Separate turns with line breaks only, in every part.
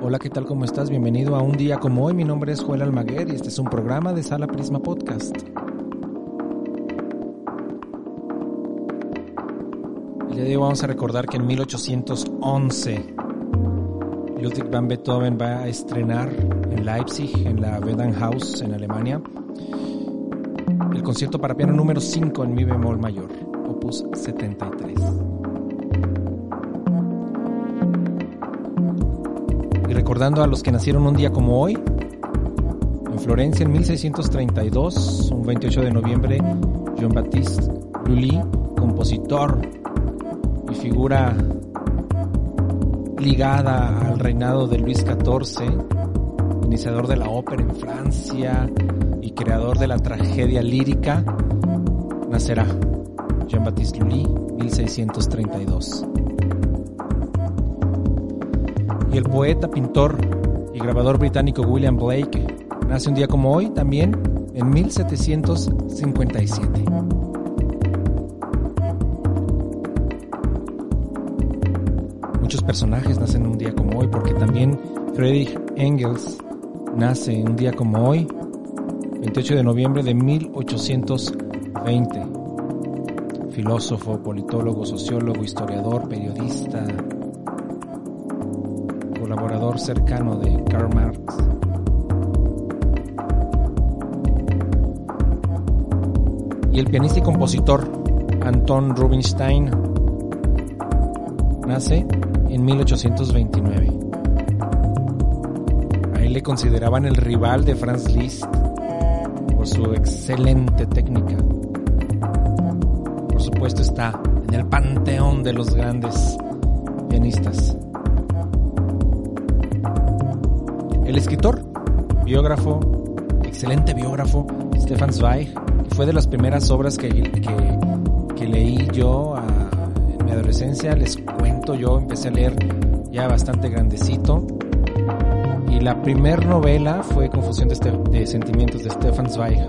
Hola, ¿qué tal? ¿Cómo estás? Bienvenido a un día como hoy. Mi nombre es Joel Almaguer y este es un programa de Sala Prisma Podcast. El día de hoy vamos a recordar que en 1811 Ludwig van Beethoven va a estrenar en Leipzig, en la Haus en Alemania, el concierto para piano número 5 en mi bemol mayor, opus 73. Recordando a los que nacieron un día como hoy. En Florencia en 1632, un 28 de noviembre, Jean-Baptiste Lully, compositor y figura ligada al reinado de Luis XIV, iniciador de la ópera en Francia y creador de la tragedia lírica, nacerá Jean-Baptiste Lully, 1632 y el poeta, pintor y grabador británico William Blake nace un día como hoy también en 1757. Muchos personajes nacen un día como hoy porque también Friedrich Engels nace un día como hoy, 28 de noviembre de 1820. Filósofo, politólogo, sociólogo, historiador, periodista, colaborador cercano de Karl Marx. Y el pianista y compositor Anton Rubinstein nace en 1829. A él le consideraban el rival de Franz Liszt por su excelente técnica. Por supuesto está en el panteón de los grandes pianistas. El escritor, biógrafo, excelente biógrafo, Stefan Zweig, fue de las primeras obras que, que, leí yo en mi adolescencia. Les cuento, yo empecé a leer ya bastante grandecito. Y la primera novela fue Confusión de, de Sentimientos de Stefan Zweig.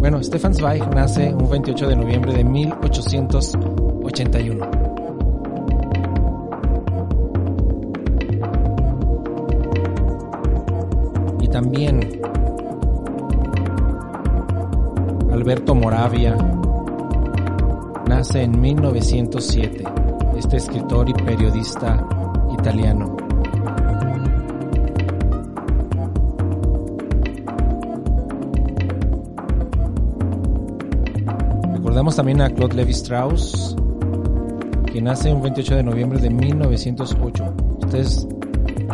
Bueno, Stefan Zweig nace un 28 de noviembre de 1881. También Alberto Moravia nace en 1907, este escritor y periodista italiano. Recordamos también a Claude Levi Strauss, que nace un 28 de noviembre de 1908. Ustedes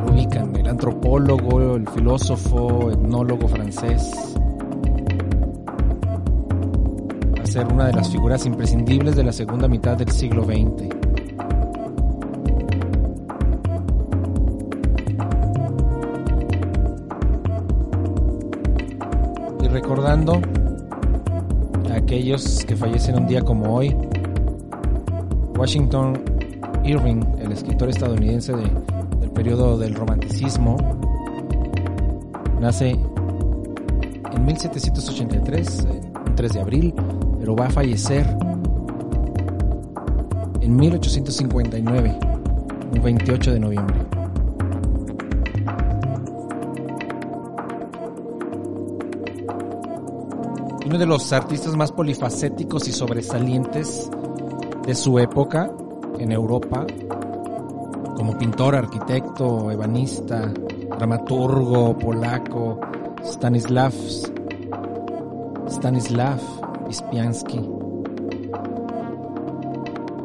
ubican, el antropólogo, el filósofo, etnólogo francés, a ser una de las figuras imprescindibles de la segunda mitad del siglo XX. Y recordando a aquellos que fallecen un día como hoy, Washington Irving, el escritor estadounidense de periodo del romanticismo. Nace en 1783, el 3 de abril, pero va a fallecer en 1859, un 28 de noviembre. Uno de los artistas más polifacéticos y sobresalientes de su época en Europa como pintor, arquitecto, ebanista, dramaturgo polaco, Stanislav, Stanislav Ispiansky.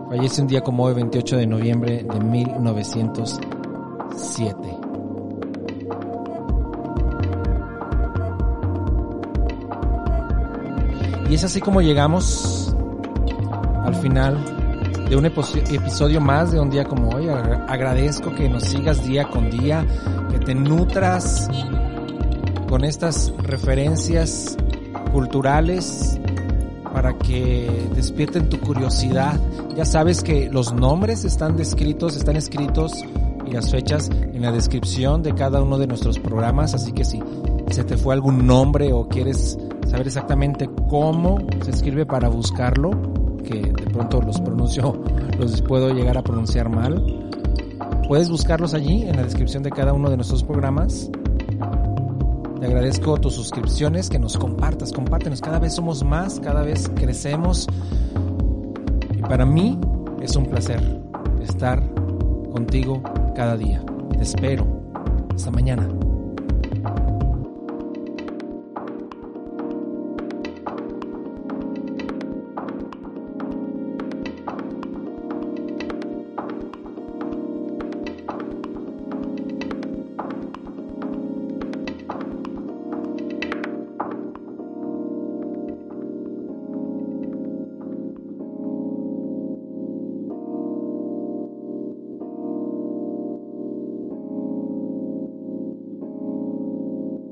Fallece un día como hoy, 28 de noviembre de 1907. Y es así como llegamos al final de un episodio más de un día como hoy. Agradezco que nos sigas día con día, que te nutras con estas referencias culturales para que despierten tu curiosidad. Ya sabes que los nombres están descritos, están escritos y las fechas en la descripción de cada uno de nuestros programas, así que si se te fue algún nombre o quieres saber exactamente cómo se escribe para buscarlo, que de pronto los pronuncio, los puedo llegar a pronunciar mal, puedes buscarlos allí en la descripción de cada uno de nuestros programas. Te agradezco tus suscripciones, que nos compartas, compártenos. Cada vez somos más, cada vez crecemos. Y para mí es un placer estar contigo cada día. Te espero. Hasta mañana.